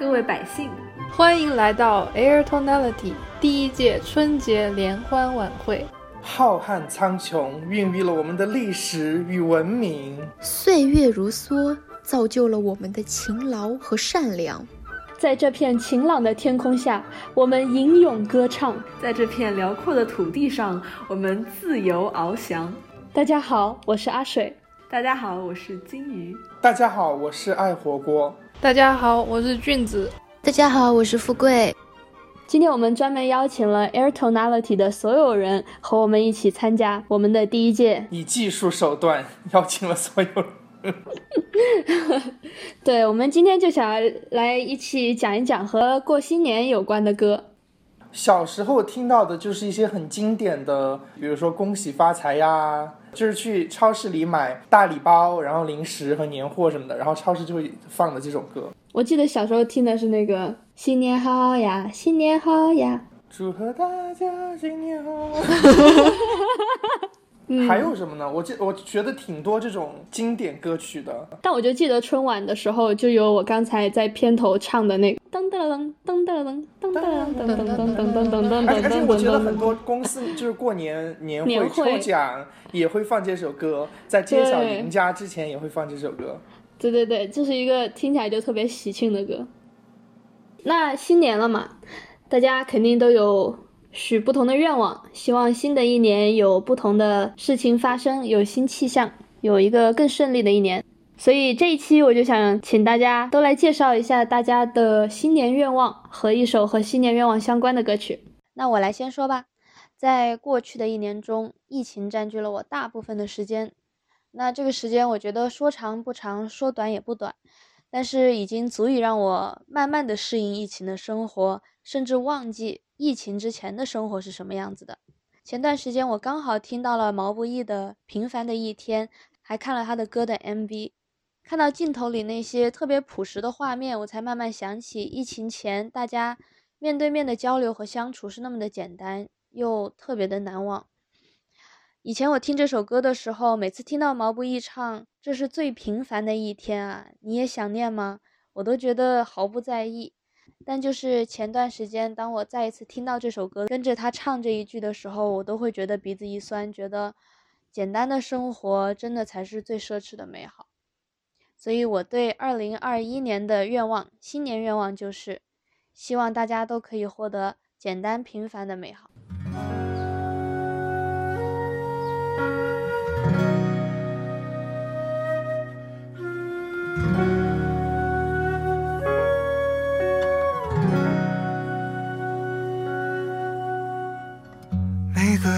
各位百姓，欢迎来到 Air Tonality 第一届春节联欢晚会。浩瀚苍穹孕育了我们的历史与文明，岁月如梭造就了我们的勤劳和善良。在这片晴朗的天空下，我们吟咏歌唱；在这片辽阔的土地上，我们自由翱翔。大家好，我是阿水。大家好，我是金鱼。大家好，我是爱火锅。大家好，我是俊子。大家好，我是富贵。今天我们专门邀请了 Air Tonality 的所有人和我们一起参加我们的第一届，以技术手段邀请了所有人。对，我们今天就想来一起讲一讲和过新年有关的歌。小时候听到的就是一些很经典的，比如说“恭喜发财”呀。就是去超市里买大礼包，然后零食和年货什么的，然后超市就会放的这首歌。我记得小时候听的是那个“新年好呀，新年好呀”，祝贺大家新年好。还有什么呢？我记我觉得挺多这种经典歌曲的，但我就记得春晚的时候就有我刚才在片头唱的那个噔噔噔噔噔噔噔噔噔噔噔噔噔噔。而且我觉得很多公司就是过年年会抽奖也会放这首歌，在揭晓赢家之前也会放这首歌。对对对，这是一个听起来就特别喜庆的歌。那新年了嘛，大家肯定都有。许不同的愿望，希望新的一年有不同的事情发生，有新气象，有一个更顺利的一年。所以这一期我就想请大家都来介绍一下大家的新年愿望和一首和新年愿望相关的歌曲。那我来先说吧，在过去的一年中，疫情占据了我大部分的时间。那这个时间，我觉得说长不长，说短也不短，但是已经足以让我慢慢的适应疫情的生活，甚至忘记。疫情之前的生活是什么样子的？前段时间我刚好听到了毛不易的《平凡的一天》，还看了他的歌的 MV，看到镜头里那些特别朴实的画面，我才慢慢想起疫情前大家面对面的交流和相处是那么的简单，又特别的难忘。以前我听这首歌的时候，每次听到毛不易唱“这是最平凡的一天啊，你也想念吗？”我都觉得毫不在意。但就是前段时间，当我再一次听到这首歌，跟着他唱这一句的时候，我都会觉得鼻子一酸，觉得简单的生活真的才是最奢侈的美好。所以我对二零二一年的愿望，新年愿望就是，希望大家都可以获得简单平凡的美好。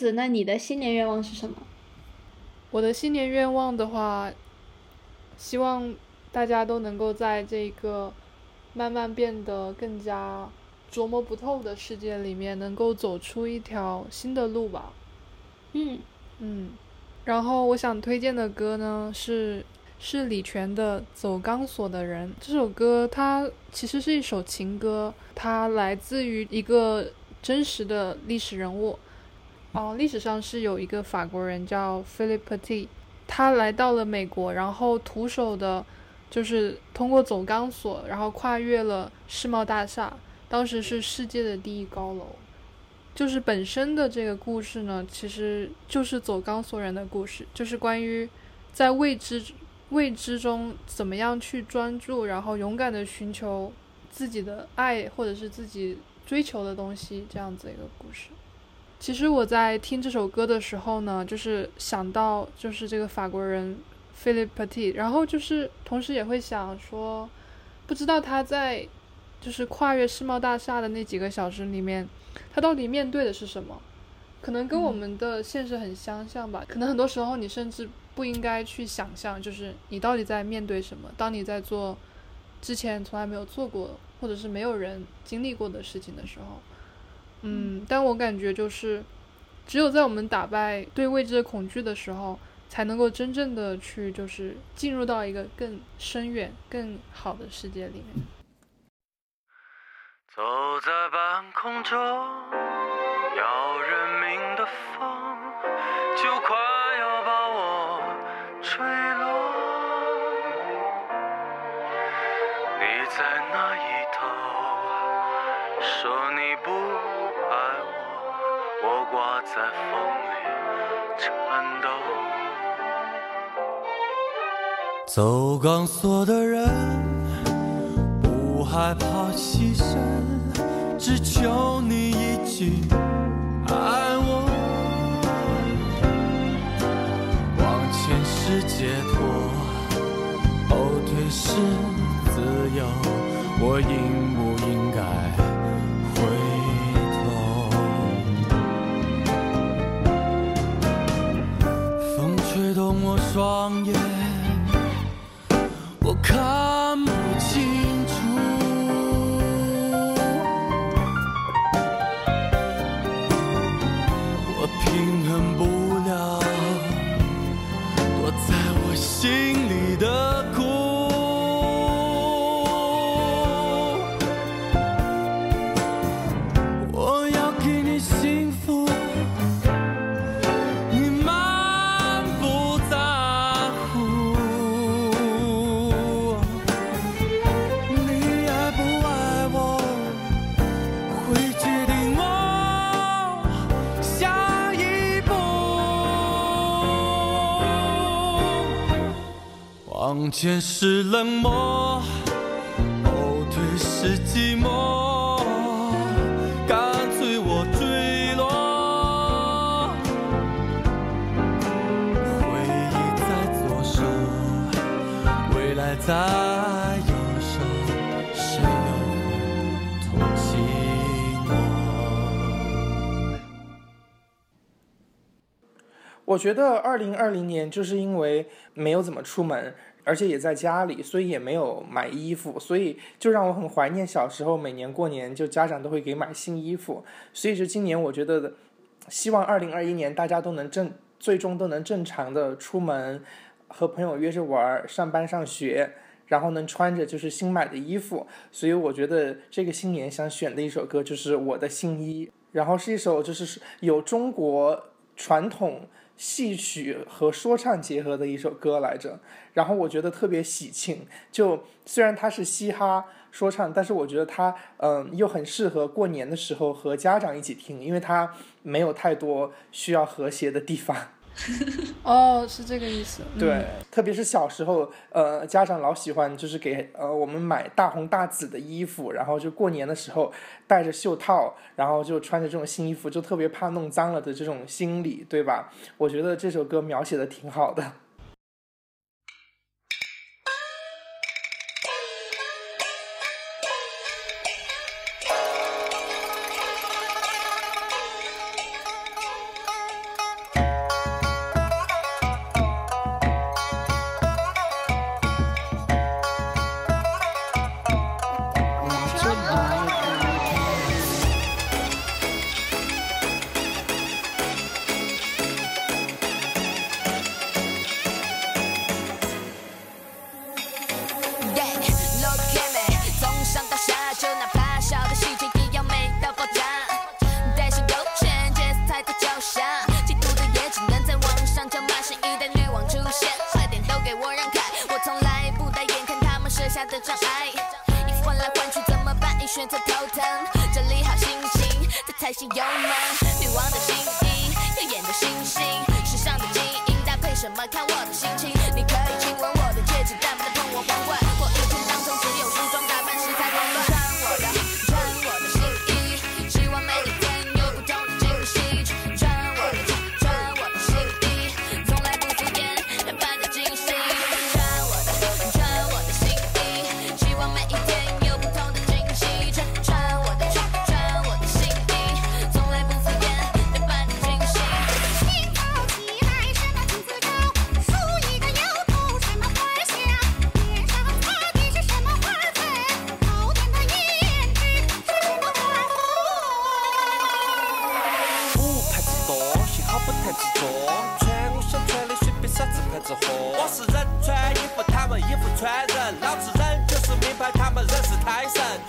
子，那你的新年愿望是什么？我的新年愿望的话，希望大家都能够在这个慢慢变得更加琢磨不透的世界里面，能够走出一条新的路吧。嗯嗯，然后我想推荐的歌呢是是李泉的《走钢索的人》这首歌，它其实是一首情歌，它来自于一个真实的历史人物。哦，历史上是有一个法国人叫 Philip Petit，他来到了美国，然后徒手的，就是通过走钢索，然后跨越了世贸大厦，当时是世界的第一高楼。就是本身的这个故事呢，其实就是走钢索人的故事，就是关于在未知未知中怎么样去专注，然后勇敢的寻求自己的爱或者是自己追求的东西这样子一个故事。其实我在听这首歌的时候呢，就是想到就是这个法国人 Philip Petit，然后就是同时也会想说，不知道他在就是跨越世贸大厦的那几个小时里面，他到底面对的是什么？可能跟我们的现实很相像吧。可能很多时候你甚至不应该去想象，就是你到底在面对什么。当你在做之前从来没有做过，或者是没有人经历过的事情的时候。嗯，但我感觉就是，只有在我们打败对未知的恐惧的时候，才能够真正的去就是进入到一个更深远、更好的世界里面。走在半空中，走钢索的人不害怕牺牲，只求你一句爱我。往前是解脱，后退是自由。我应不应该回头？风吹动我？双眼，往前是冷漠，后退是寂寞，干脆我坠落。回忆在左手，未来在右手，谁又同情我？我觉得二零二零年就是因为没有怎么出门。而且也在家里，所以也没有买衣服，所以就让我很怀念小时候，每年过年就家长都会给买新衣服。所以就今年，我觉得希望二零二一年大家都能正，最终都能正常的出门，和朋友约着玩，上班上学，然后能穿着就是新买的衣服。所以我觉得这个新年想选的一首歌就是《我的新衣》，然后是一首就是有中国传统。戏曲和说唱结合的一首歌来着，然后我觉得特别喜庆。就虽然它是嘻哈说唱，但是我觉得它嗯又很适合过年的时候和家长一起听，因为它没有太多需要和谐的地方。哦，是这个意思。嗯对，特别是小时候，呃，家长老喜欢就是给呃我们买大红大紫的衣服，然后就过年的时候戴着袖套，然后就穿着这种新衣服，就特别怕弄脏了的这种心理，对吧？我觉得这首歌描写的挺好的。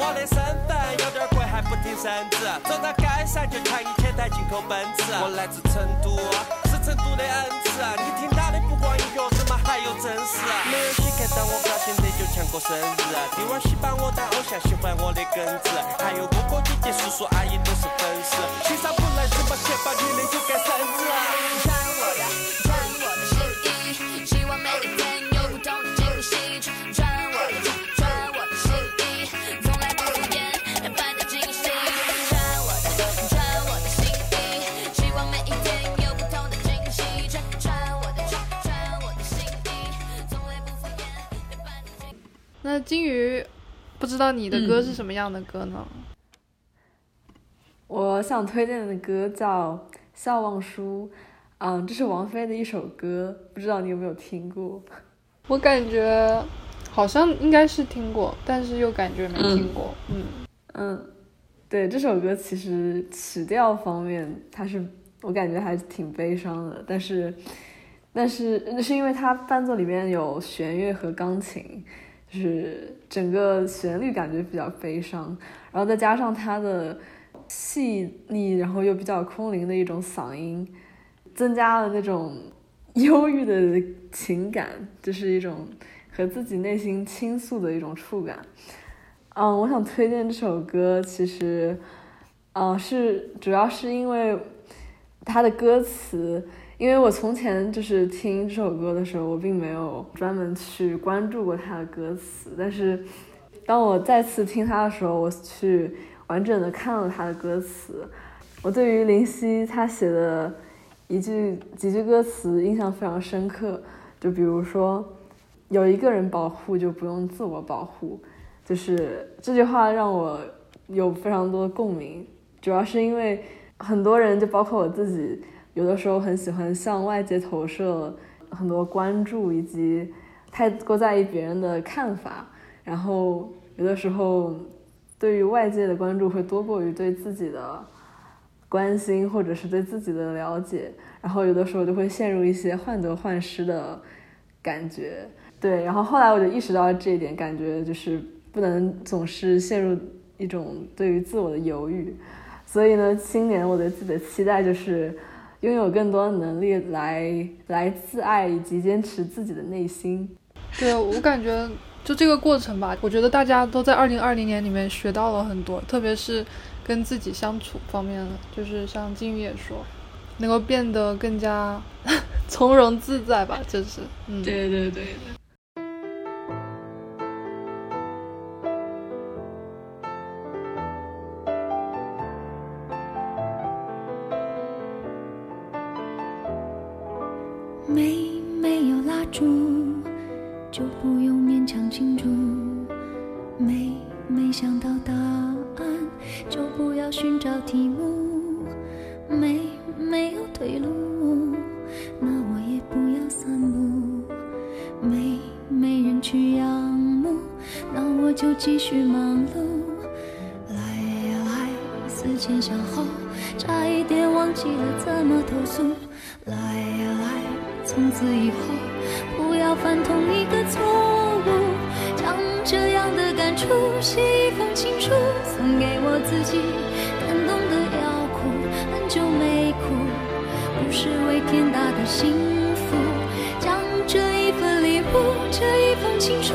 我的身份有点贵还不停升值走到街上就抢一千台进口奔驰我来自成都是成都的恩赐你听到的不光有钥匙嘛还有真实。没有谁看到我高兴的就像过生日弟娃喜把我当偶像喜欢我的耿直还有哥哥姐姐叔叔阿姨都是粉丝。欣赏不来什么先把你的就该生日那金鱼，不知道你的歌是什么样的歌呢？我想推荐的歌叫《笑忘书》，嗯，这是王菲的一首歌，不知道你有没有听过？我感觉好像应该是听过，但是又感觉没听过。嗯嗯，对，这首歌其实曲调方面，它是我感觉还是挺悲伤的，但是但是是因为它伴奏里面有弦乐和钢琴。就是整个旋律感觉比较悲伤，然后再加上它的细腻，然后又比较空灵的一种嗓音，增加了那种忧郁的情感，就是一种和自己内心倾诉的一种触感。嗯，我想推荐这首歌，其实，嗯，是主要是因为它的歌词。因为我从前就是听这首歌的时候，我并没有专门去关注过它的歌词。但是，当我再次听它的时候，我去完整的看了它的歌词。我对于林夕他写的一句几句歌词印象非常深刻。就比如说，有一个人保护就不用自我保护，就是这句话让我有非常多共鸣。主要是因为很多人，就包括我自己。有的时候很喜欢向外界投射很多关注，以及太过在意别人的看法，然后有的时候对于外界的关注会多过于对自己的关心或者是对自己的了解，然后有的时候就会陷入一些患得患失的感觉。对，然后后来我就意识到这一点，感觉就是不能总是陷入一种对于自我的犹豫。所以呢，今年我对自己的期待就是。拥有更多的能力来来自爱以及坚持自己的内心。对我感觉就这个过程吧，我觉得大家都在二零二零年里面学到了很多，特别是跟自己相处方面的，就是像金鱼也说，能够变得更加 从容自在吧，就是，嗯，对对对。没思前想后，差一点忘记了怎么投诉。来呀来。从此以后，不要犯同一个错误。将这样的感触写一封情书，送给我自己。感动的要哭，很久没哭，不是为天大的幸福。将这一份礼物，这一封情书，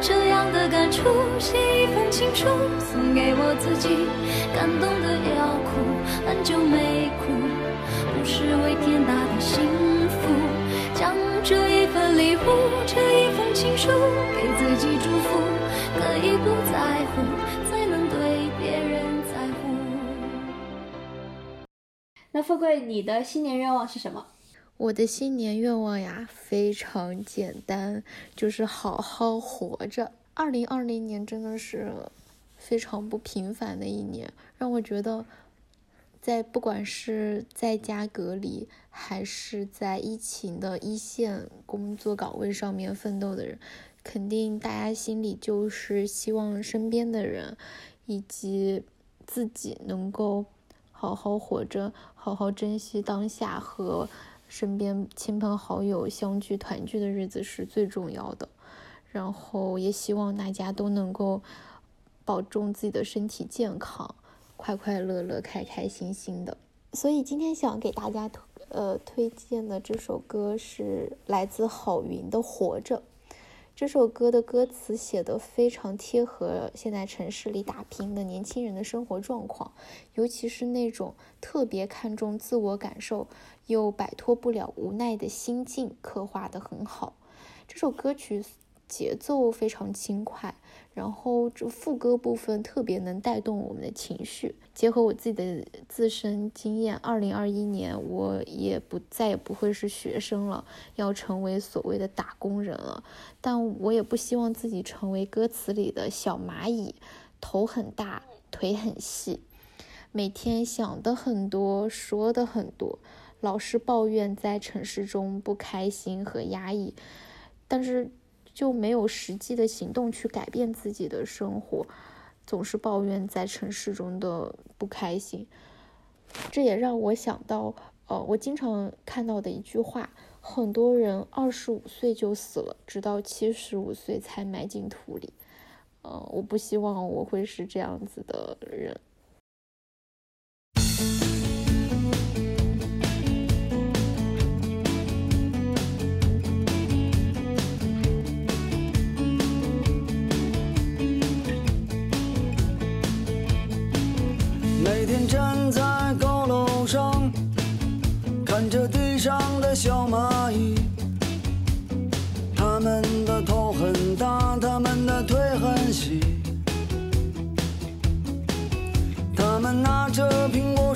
这样的感触写一封情书，送给我自己。感动的要哭，很久没哭，不是为天大的幸福。将这一份礼物，这一封情书，给自己祝福。可以不在乎，才能对别人在乎。那富贵，你的新年愿望是什么？我的新年愿望呀，非常简单，就是好好活着。二零二零年真的是非常不平凡的一年，让我觉得，在不管是在家隔离，还是在疫情的一线工作岗位上面奋斗的人，肯定大家心里就是希望身边的人以及自己能够好好活着，好好珍惜当下和。身边亲朋好友相聚团聚的日子是最重要的，然后也希望大家都能够保重自己的身体健康，快快乐乐、开开心心的。所以今天想给大家推呃推荐的这首歌是来自郝云的《活着》。这首歌的歌词写得非常贴合现在城市里打拼的年轻人的生活状况，尤其是那种特别看重自我感受又摆脱不了无奈的心境，刻画得很好。这首歌曲。节奏非常轻快，然后这副歌部分特别能带动我们的情绪。结合我自己的自身经验，二零二一年我也不再也不会是学生了，要成为所谓的打工人了。但我也不希望自己成为歌词里的小蚂蚁，头很大，腿很细，每天想的很多，说的很多，老是抱怨在城市中不开心和压抑，但是。就没有实际的行动去改变自己的生活，总是抱怨在城市中的不开心。这也让我想到，呃，我经常看到的一句话：很多人二十五岁就死了，直到七十五岁才埋进土里。呃，我不希望我会是这样子的人。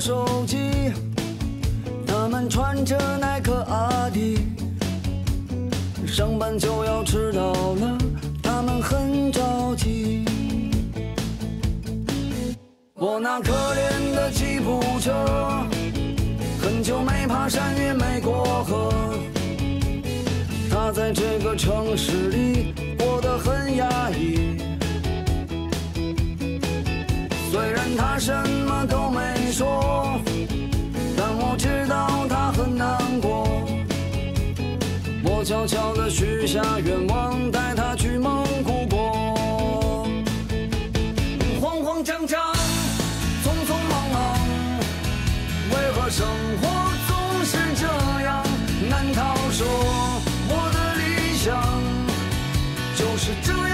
手机，他们穿着耐克阿迪，上班就要迟到了，他们。很着急。我那可怜的吉普车，很久没爬山也没过河。它在这个城市里过得很压抑。他什么都没说，但我知道他很难过。我悄悄地许下愿望，带他去蒙古国。慌慌张张，匆匆忙忙，为何生活总是这样？难道说我的理想就是这样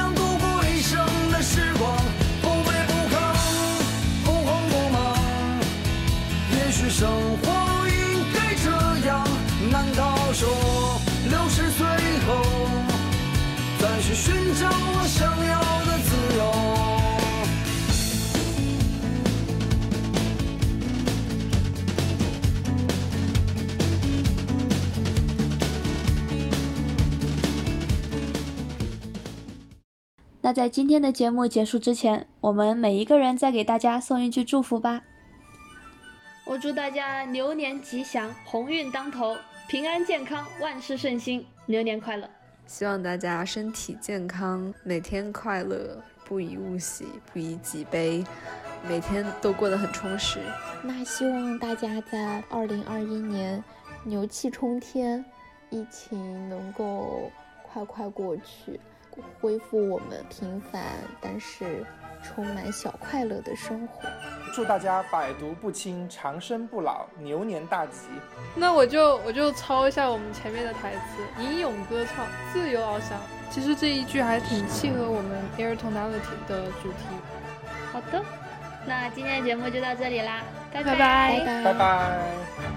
那在今天的节目结束之前，我们每一个人再给大家送一句祝福吧。我祝大家牛年吉祥，鸿运当头，平安健康，万事顺心，牛年快乐！希望大家身体健康，每天快乐，不以物喜，不以己悲，每天都过得很充实。那希望大家在二零二一年牛气冲天，疫情能够快快过去，恢复我们平凡但是充满小快乐的生活。祝大家百毒不侵，长生不老，牛年大吉！那我就我就抄一下我们前面的台词：吟咏歌唱，自由翱翔。其实这一句还挺契合我们 Air Tonality 的主题。好的，那今天的节目就到这里啦，拜拜拜拜拜拜拜。